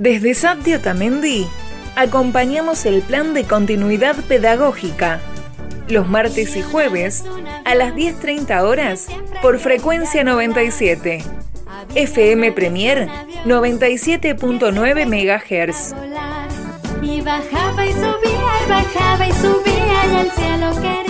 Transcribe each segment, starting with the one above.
Desde Sapti Otamendi acompañamos el plan de continuidad pedagógica los martes y jueves a las 10.30 horas por frecuencia 97. FM Premier 97.9 MHz. Y bajaba y subía y bajaba y subía y al cielo quería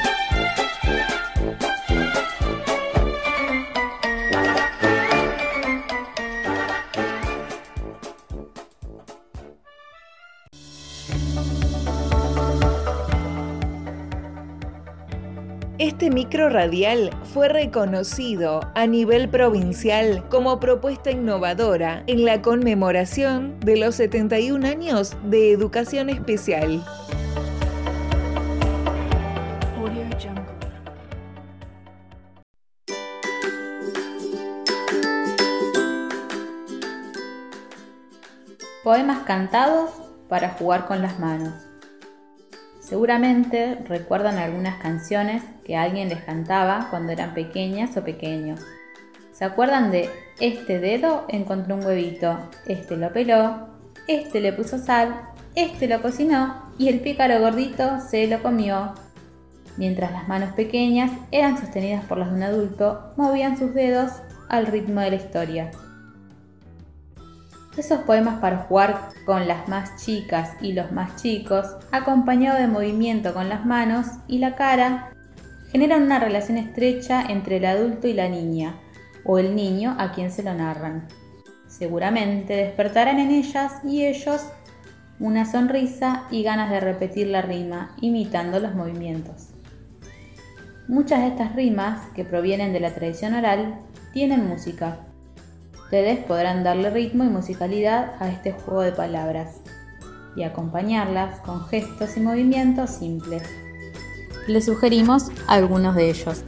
Este micro radial fue reconocido a nivel provincial como propuesta innovadora en la conmemoración de los 71 años de educación especial. Poemas cantados para jugar con las manos. Seguramente recuerdan algunas canciones que alguien les cantaba cuando eran pequeñas o pequeños. ¿Se acuerdan de este dedo encontró un huevito, este lo peló, este le puso sal, este lo cocinó y el pícaro gordito se lo comió? Mientras las manos pequeñas eran sostenidas por las de un adulto, movían sus dedos al ritmo de la historia. Esos poemas para jugar con las más chicas y los más chicos, acompañado de movimiento con las manos y la cara, generan una relación estrecha entre el adulto y la niña, o el niño a quien se lo narran. Seguramente despertarán en ellas y ellos una sonrisa y ganas de repetir la rima, imitando los movimientos. Muchas de estas rimas, que provienen de la tradición oral, tienen música, Ustedes podrán darle ritmo y musicalidad a este juego de palabras y acompañarlas con gestos y movimientos simples. Les sugerimos algunos de ellos.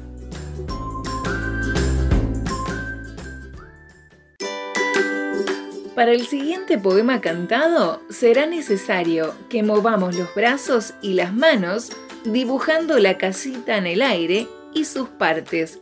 Para el siguiente poema cantado será necesario que movamos los brazos y las manos dibujando la casita en el aire y sus partes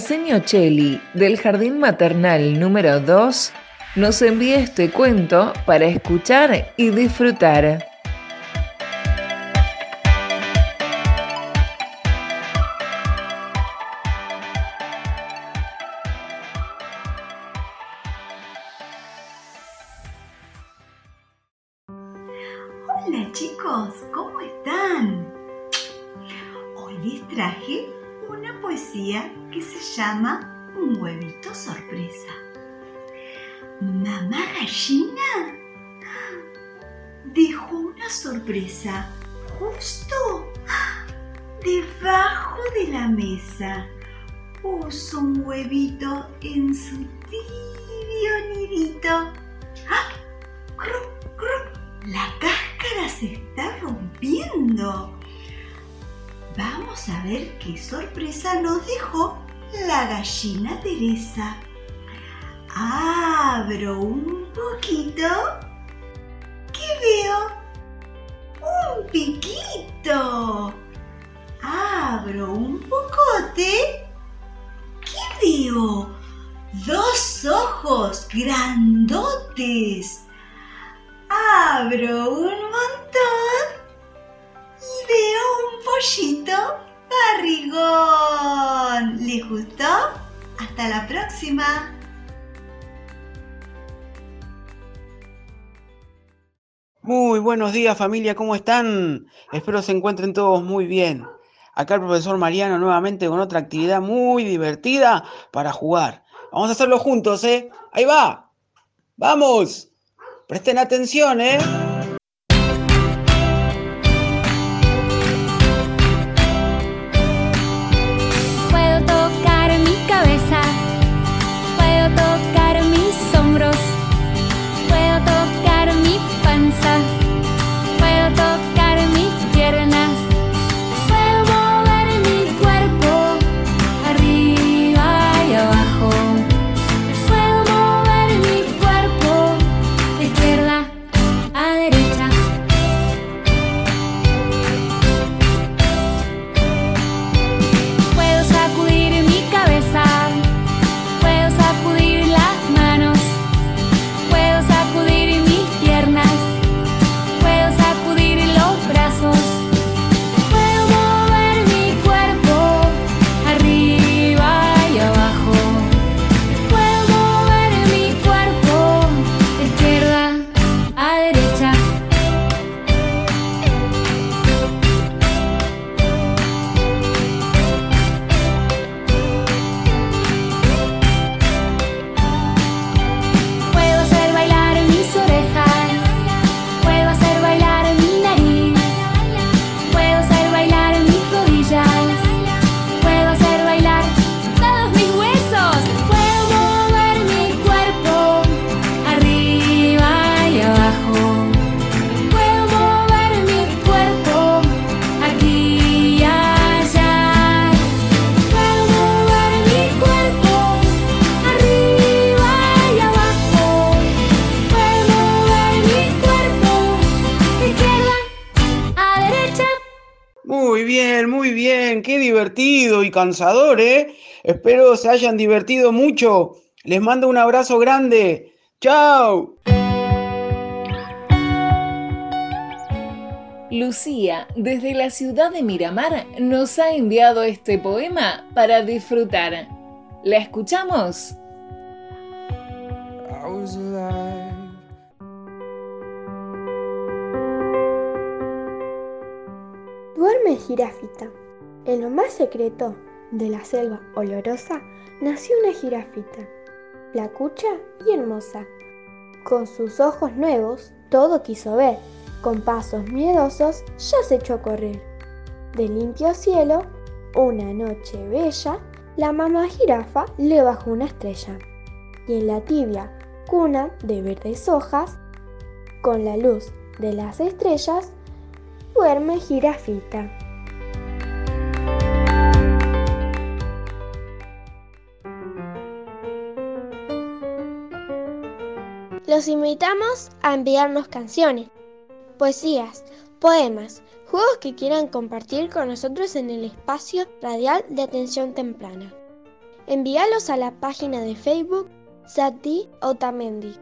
seño Cheli del Jardín Maternal número 2 nos envía este cuento para escuchar y disfrutar. Hola chicos, ¿cómo están? Hoy les traje una poesía que se llama Un huevito sorpresa. Mamá gallina dejó una sorpresa justo debajo de la mesa. Puso un huevito en su tibio nidito. ¡Ah! La cáscara se está rompiendo. Vamos a ver qué sorpresa nos dejó la gallina Teresa. Abro un poquito. ¿Qué veo? Un piquito. Abro un pocote. ¿Qué veo? Dos ojos grandotes. Abro un montón ¿Les gustó? Hasta la próxima. Muy buenos días familia, ¿cómo están? Espero se encuentren todos muy bien. Acá el profesor Mariano nuevamente con otra actividad muy divertida para jugar. Vamos a hacerlo juntos, ¿eh? Ahí va. Vamos. Presten atención, ¿eh? Qué divertido y cansador, ¿eh? Espero se hayan divertido mucho. Les mando un abrazo grande. ¡Chao! Lucía, desde la ciudad de Miramar, nos ha enviado este poema para disfrutar. ¿La escuchamos? En lo más secreto de la selva olorosa nació una jirafita, flacucha y hermosa. Con sus ojos nuevos todo quiso ver, con pasos miedosos ya se echó a correr. De limpio cielo, una noche bella, la mamá jirafa le bajó una estrella. Y en la tibia cuna de verdes hojas, con la luz de las estrellas, duerme jirafita. Los invitamos a enviarnos canciones, poesías, poemas, juegos que quieran compartir con nosotros en el espacio radial de atención temprana. Envíalos a la página de Facebook Sati Otamendi.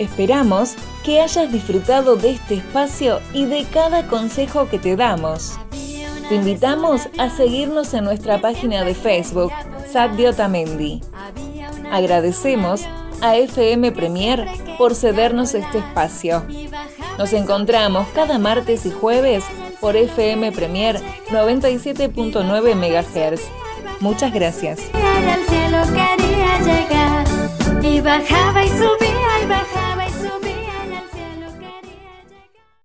Esperamos que hayas disfrutado de este espacio y de cada consejo que te damos. Te invitamos a seguirnos en nuestra página de Facebook, Sadio Tamendi. Agradecemos a FM Premier por cedernos este espacio. Nos encontramos cada martes y jueves por FM Premier 97.9 MHz. Muchas gracias.